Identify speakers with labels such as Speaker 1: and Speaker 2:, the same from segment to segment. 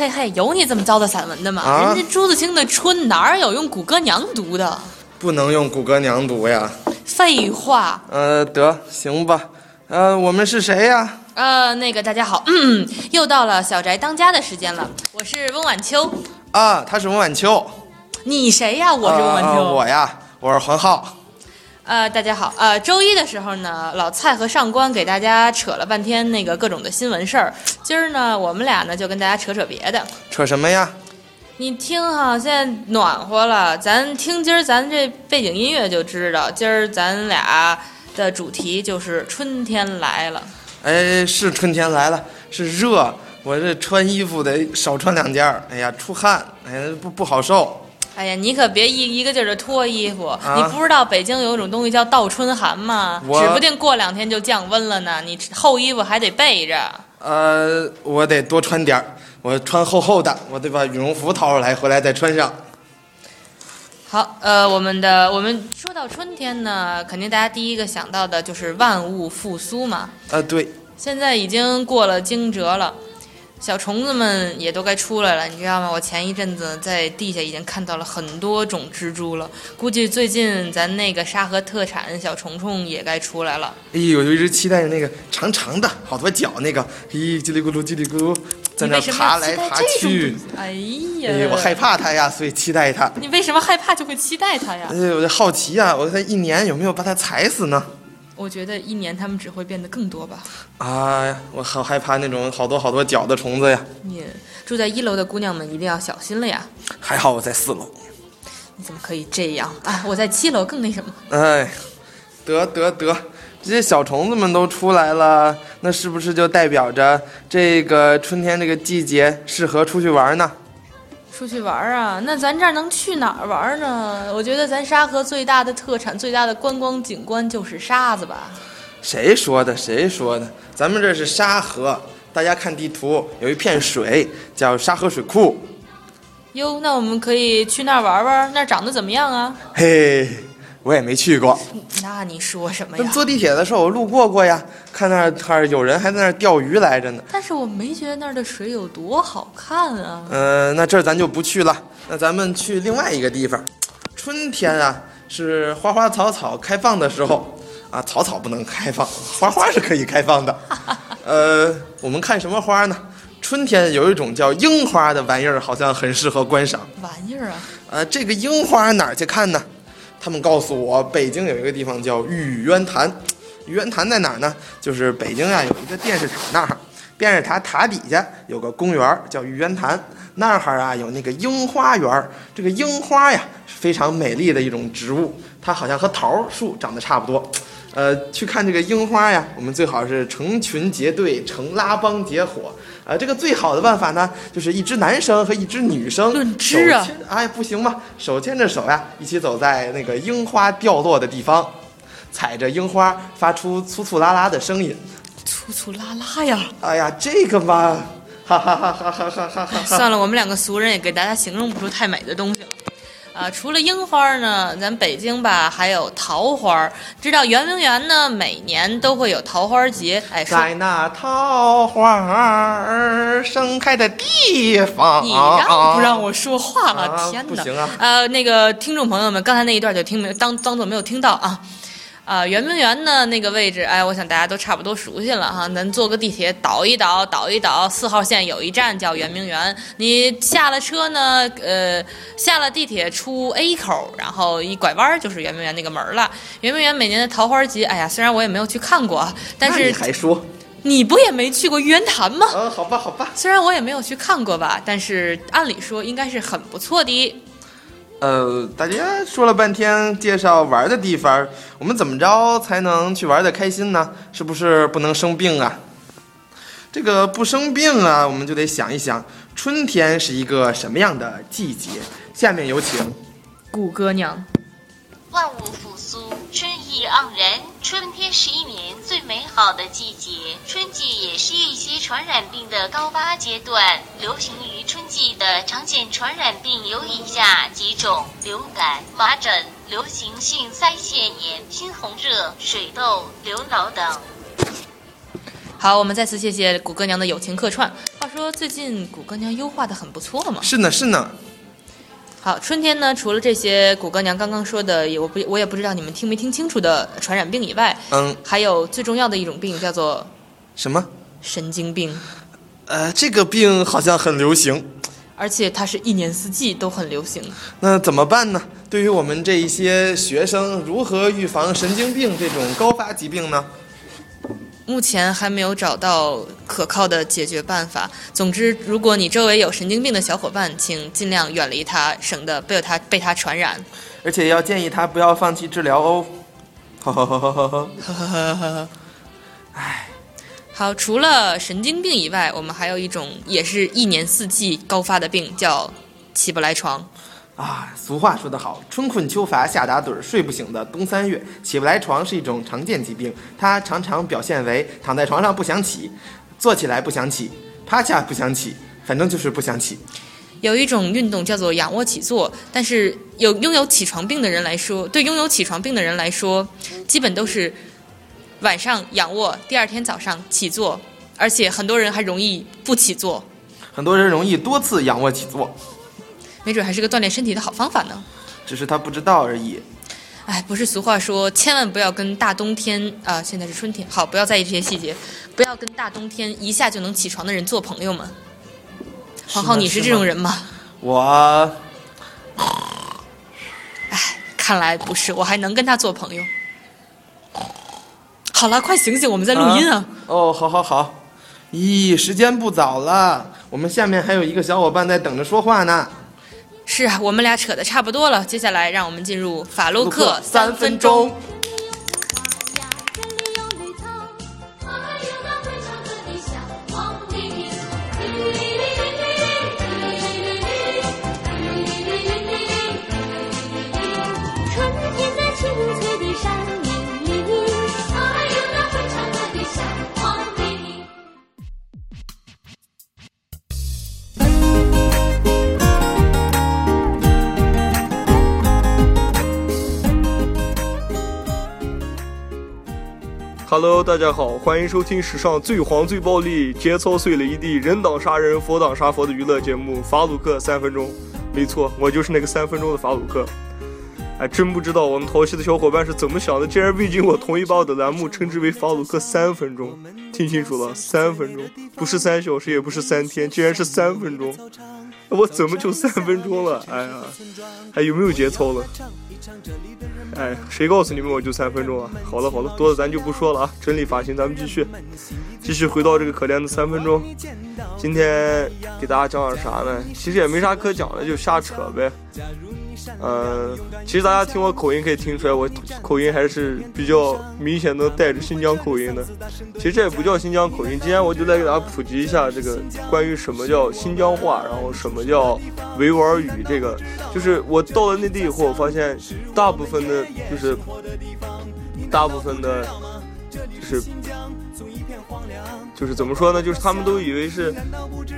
Speaker 1: 嘿嘿嘿，有你这么糟蹋散文的吗？
Speaker 2: 啊
Speaker 1: 人家朱自清的《春》哪有用谷歌娘读的？
Speaker 2: 不能用谷歌娘读呀。
Speaker 1: 废话。
Speaker 2: 呃，得行吧。呃，我们是谁呀？
Speaker 1: 呃，那个大家好，嗯，又到了小宅当家的时间了。我是温婉秋，
Speaker 2: 啊，他是温婉秋。
Speaker 1: 你谁呀？我是温婉秋。
Speaker 2: 啊我呀，我是黄浩。
Speaker 1: 呃，大家好，呃，周一的时候呢，老蔡和上官给大家扯了半天那个各种的新闻事儿。今儿呢，我们俩呢就跟大家扯扯别的。
Speaker 2: 扯什么呀？
Speaker 1: 你听哈，现在暖和了，咱听今儿咱这背景音乐就知道，今儿咱俩的主题就是春天来了。
Speaker 2: 哎，是春天来了，是热。我这穿衣服得少穿两件儿。哎呀，出汗，哎呀，不不好受。
Speaker 1: 哎呀，你可别一一个劲儿的脱衣服，你不知道北京有一种东西叫倒春寒吗？指不定过两天就降温了呢。你厚衣服还得备着。
Speaker 2: 呃，我得多穿点儿。我穿厚厚的，我得把羽绒服掏出来，回来再穿上。
Speaker 1: 好，呃，我们的我们说到春天呢，肯定大家第一个想到的就是万物复苏嘛。
Speaker 2: 呃，对，
Speaker 1: 现在已经过了惊蛰了，小虫子们也都该出来了，你知道吗？我前一阵子在地下已经看到了很多种蜘蛛了，估计最近咱那个沙河特产小虫虫也该出来了。
Speaker 2: 哎呦，我一直期待着那个长长的、好多脚那个，咦，叽里咕噜叽里咕噜，在那爬来爬去？
Speaker 1: 哎呀，
Speaker 2: 哎，我害。怕它呀，所以期待它。
Speaker 1: 你为什么害怕就会期待它呀
Speaker 2: 哎？我就好奇呀，我它一年有没有把它踩死呢？
Speaker 1: 我觉得一年它们只会变得更多吧。
Speaker 2: 啊呀，我好害怕那种好多好多脚的虫子呀。
Speaker 1: 你住在一楼的姑娘们一定要小心了呀！
Speaker 2: 还好我在四楼。
Speaker 1: 你怎么可以这样啊？我在七楼更那什么。
Speaker 2: 哎，得得得，这些小虫子们都出来了，那是不是就代表着这个春天这个季节适合出去玩呢？
Speaker 1: 出去玩儿啊？那咱这儿能去哪儿玩儿呢？我觉得咱沙河最大的特产、最大的观光景观就是沙子吧。
Speaker 2: 谁说的？谁说的？咱们这是沙河，大家看地图，有一片水叫沙河水库。
Speaker 1: 哟，那我们可以去那儿玩玩，那儿长得怎么样啊？
Speaker 2: 嘿，我也没去过。
Speaker 1: 那你说什么呀？
Speaker 2: 坐地铁的时候我路过过呀，看那儿那儿有人还在那儿钓鱼来着呢。
Speaker 1: 但是我没觉得那儿的水有多好看啊。
Speaker 2: 嗯、那这儿咱就不去了，那咱们去另外一个地方。春天啊，是花花草草开放的时候啊，草草不能开放，花花是可以开放的。呃，我们看什么花呢？春天有一种叫樱花的玩意儿，好像很适合观赏。
Speaker 1: 玩意儿啊！
Speaker 2: 呃，这个樱花哪儿去看呢？他们告诉我，北京有一个地方叫玉渊潭。玉渊潭在哪儿呢？就是北京啊，有一个电视塔那儿，电视塔塔底下有个公园儿叫玉渊潭，那儿啊有那个樱花园儿。这个樱花呀，是非常美丽的一种植物，它好像和桃树长得差不多。呃，去看这个樱花呀，我们最好是成群结队，成拉帮结伙。呃，这个最好的办法呢，就是一只男生和一只女生
Speaker 1: 论只啊
Speaker 2: 手牵哎，不行吧？手牵着手呀，一起走在那个樱花掉落的地方，踩着樱花发出粗粗拉拉的声音。
Speaker 1: 粗粗拉拉呀！
Speaker 2: 哎呀，这个嘛，哈哈哈哈哈哈哈哈！
Speaker 1: 算了，我们两个俗人也给大家形容不出太美的东西了。啊，除了樱花呢，咱北京吧还有桃花。知道圆明园呢，每年都会有桃花节。哎，说
Speaker 2: 在那桃花儿盛开的地方，
Speaker 1: 你让不让我说话了？
Speaker 2: 啊
Speaker 1: 天哪！
Speaker 2: 不行啊
Speaker 1: 呃，那个听众朋友们，刚才那一段就听没当当做没有听到啊。啊，圆明园呢那个位置，哎，我想大家都差不多熟悉了哈。咱坐个地铁倒一倒，倒一倒，四号线有一站叫圆明园。你下了车呢，呃，下了地铁出 A 口，然后一拐弯儿就是圆明园那个门儿了。圆明园每年的桃花节，哎呀，虽然我也没有去看过，但
Speaker 2: 是你
Speaker 1: 是
Speaker 2: 还说？
Speaker 1: 你不也没去过玉渊潭吗？
Speaker 2: 嗯，好吧，好吧。
Speaker 1: 虽然我也没有去看过吧，但是按理说应该是很不错的。
Speaker 2: 呃，大家说了半天介绍玩的地方，我们怎么着才能去玩的开心呢？是不是不能生病啊？这个不生病啊，我们就得想一想，春天是一个什么样的季节？下面有请。
Speaker 1: 谷歌娘，
Speaker 3: 万物复苏，春意盎然。春天是一年最美好的季节，春季也是一些传染病的高发阶段。流行于春季的常见传染病有以下几种：流感、麻疹、流行性腮腺炎、猩红热、水痘、流脑等。
Speaker 1: 好，我们再次谢谢谷歌娘的友情客串。话说最近谷歌娘优化的很不错嘛。
Speaker 2: 是呢，是呢。
Speaker 1: 好，春天呢，除了这些谷歌娘刚刚说的，也我不我也不知道你们听没听清楚的传染病以外，
Speaker 2: 嗯，
Speaker 1: 还有最重要的一种病叫做
Speaker 2: 什么？
Speaker 1: 神经病，
Speaker 2: 呃，这个病好像很流行，
Speaker 1: 而且它是一年四季都很流行。
Speaker 2: 那怎么办呢？对于我们这一些学生，如何预防神经病这种高发疾病呢？
Speaker 1: 目前还没有找到可靠的解决办法。总之，如果你周围有神经病的小伙伴，请尽量远离他，省得被他被他传染。
Speaker 2: 而且要建议他不要放弃治疗哦。呵呵呵呵呵呵。
Speaker 1: 呵呵呵呵呵。唉，好，除了神经病以外，我们还有一种也是一年四季高发的病，叫起不来床。
Speaker 2: 啊，俗话说得好，春困秋乏夏打盹儿，睡不醒的冬三月。起不来床是一种常见疾病，它常常表现为躺在床上不想起，坐起来不想起，趴下不想起，反正就是不想起。
Speaker 1: 有一种运动叫做仰卧起坐，但是有拥有起床病的人来说，对拥有起床病的人来说，基本都是晚上仰卧，第二天早上起坐，而且很多人还容易不起坐，
Speaker 2: 很多人容易多次仰卧起坐，
Speaker 1: 没准还是个锻炼身体的好方法呢。
Speaker 2: 只是他不知道而已。
Speaker 1: 哎，不是俗话说，千万不要跟大冬天啊、现在是春天，好，不要在意这些细节，不要跟大冬天一下就能起床的人做朋友们。黄浩，你是这种人吗？
Speaker 2: 我哎
Speaker 1: 看来不是，我还能跟他做朋友。好了，快醒醒，我们在录音啊！
Speaker 2: 哦，好好好。咦，时间不早了，我们下面还有一个小伙伴在等着说话呢。
Speaker 1: 是啊，我们俩扯的差不多了，接下来让我们进入法洛克三分
Speaker 2: 钟
Speaker 4: Hello，大家好，欢迎收听史上最黄最暴力、节操碎了一地、人挡杀人、佛挡杀佛的娱乐节目《法鲁克三分钟》。没错，我就是那个三分钟的法鲁克。哎，真不知道我们淘气的小伙伴是怎么想的，竟然未经我同意把我的栏目称之为法鲁克三分钟。听清楚了，三分钟，不是三小时，也不是三天，竟然是三分钟。我怎么就三分钟了？哎呀，还有没有节操了？哎，谁告诉你们我就三分钟啊？好了好了，多的咱就不说了啊。整理发型，咱们继续，继续回到这个可怜的三分钟。今天给大家讲点啥呢？其实也没啥可讲的，就瞎扯呗。嗯、其实大家听我口音可以听出来，我口音还是比较明显的带着新疆口音的。其实这也不叫新疆口音，今天我就来给大家普及一下这个关于什么叫新疆话，然后什么叫维吾尔语。这个就是我到了内地以后，我发现大部分的，就是大部分的，就是就是怎么说呢？就是他们都以为是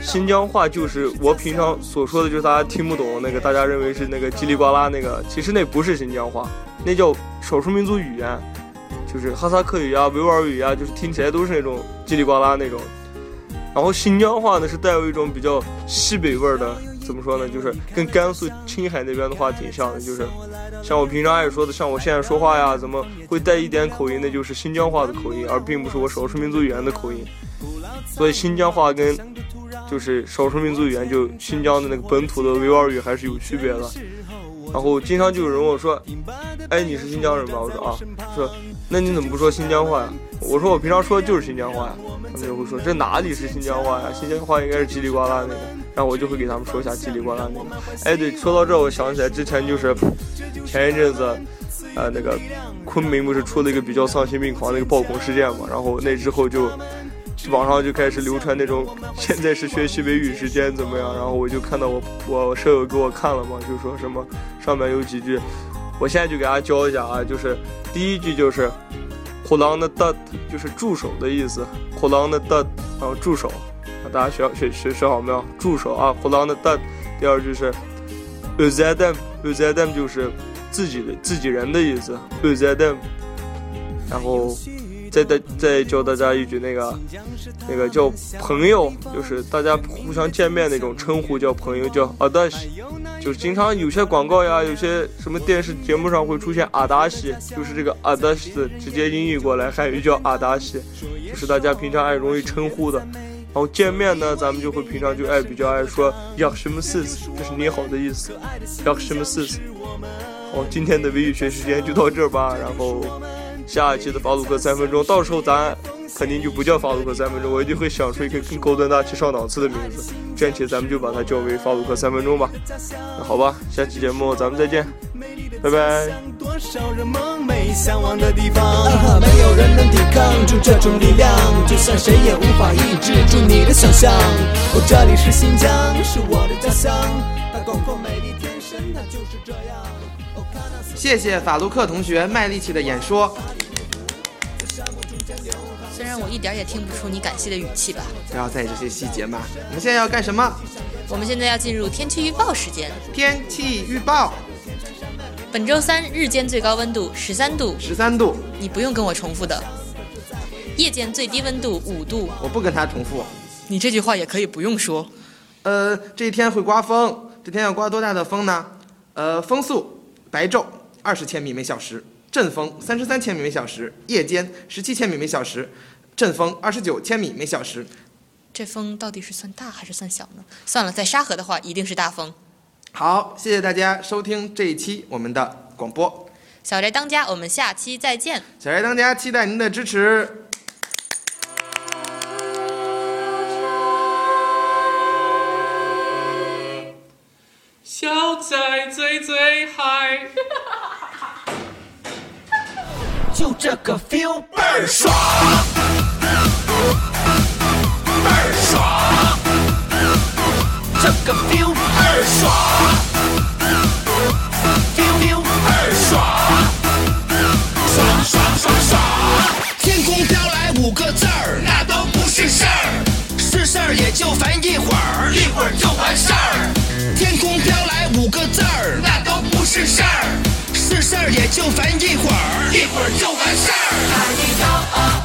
Speaker 4: 新疆话，就是我平常所说的，就是大家听不懂那个，大家认为是那个叽里呱啦那个，其实那不是新疆话，那叫少数民族语言，就是哈萨克语啊、维吾尔语啊，就是听起来都是那种叽里呱啦那种。然后新疆话呢是带有一种比较西北味儿的怎么说呢？就是跟甘肃青海那边的话挺像的，就是像我平常爱说的，像我现在说话呀，怎么会带一点口音的，就是新疆话的口音，而并不是我少数民族语言的口音。所以新疆话跟就是少数民族语言，就新疆的那个本土的维吾尔语还是有区别的。然后经常就有人问我说：“哎，你是新疆人吗？”我说：“啊。”说：“那你怎么不说新疆话呀？”我说：“我平常说的就是新疆话呀。”他们就会说：“这哪里是新疆话呀？新疆话应该是叽里呱啦那个。”然后我就会给他们说一下叽里呱啦那个。哎，对，说到这，我想起来之前就是前一阵子，呃，那个昆明不是出了一个比较丧心病狂的一个暴恐事件嘛？然后那之后就。网上就开始流传那种现在是学习维语时间怎么样？然后我就看到我我舍友给我看了嘛，就说什么上面有几句，我现在就给大家教一下啊，就是第一句就是“虎狼的的”，就是助手的意思，“虎狼的的”，然后助手，大家学学学学好没有？助手啊，“虎狼的的”。第二句是 “uzadem”，uzadem 就是自己的自己人的意思，uzadem，然后。再再再教大家一句，那个那个叫朋友，就是大家互相见面那种称呼叫朋友，叫阿达西。就是经常有些广告呀，有些什么电视节目上会出现阿达西，就是这个阿达西直接音译过来，汉语叫阿达西，就是大家平常爱容易称呼的。然后见面呢，咱们就会平常就爱比较爱说要什么事，这是你好的意思，要什么事。好，今天的维语学时间就到这儿吧，然后。下一期的法鲁克三分钟，到时候咱肯定就不叫法鲁克三分钟，我一定会想出一个更高端大气上档次的名字。这期咱们就把它叫为法鲁克三分钟吧。那好吧，下期节目咱们再见，拜拜。
Speaker 5: 多少人梦寐向往的地方，没有人能抵抗住这种力量，就算谁也无法抑制住你的想象。哦，这里是新疆，是我的家乡，它广阔美丽，天生它就是这样。
Speaker 2: 谢谢法鲁克同学卖力气的演说。
Speaker 1: 虽然我一点也听不出你感谢的语气吧。
Speaker 2: 不要在意这些细节嘛。我们现在要干什么？
Speaker 1: 我们现在要进入天气预报时间。
Speaker 2: 天气预报，
Speaker 1: 本周三日间最高温度十三度，
Speaker 2: 十三度。
Speaker 1: 你不用跟我重复的。夜间最低温度五度，
Speaker 2: 我不跟他重复。
Speaker 1: 你这句话也可以不用说。
Speaker 2: 呃，这一天会刮风，这天要刮多大的风呢？呃，风速白昼二十千米每小时，阵风三十三千米每小时，夜间十七千米每小时，阵风二十九千米每小时。
Speaker 1: 这风到底是算大还是算小呢？算了，在沙河的话一定是大风。
Speaker 2: 好，谢谢大家收听这一期我们的广播。
Speaker 1: 小宅当家，我们下期再见。
Speaker 2: 小宅当家期待您的支持。
Speaker 5: 就这个 feel 倍儿爽，倍儿爽，这个 feel 倍儿爽，feel feel 倍儿爽，爽爽爽爽。天空飘来五个字儿，那都不是事儿，是事儿也就烦一会儿，一会儿就完事儿。天空飘来五个字儿，那都不是事儿，这事儿也就烦一会儿。一会儿就完事儿。爱你呦啊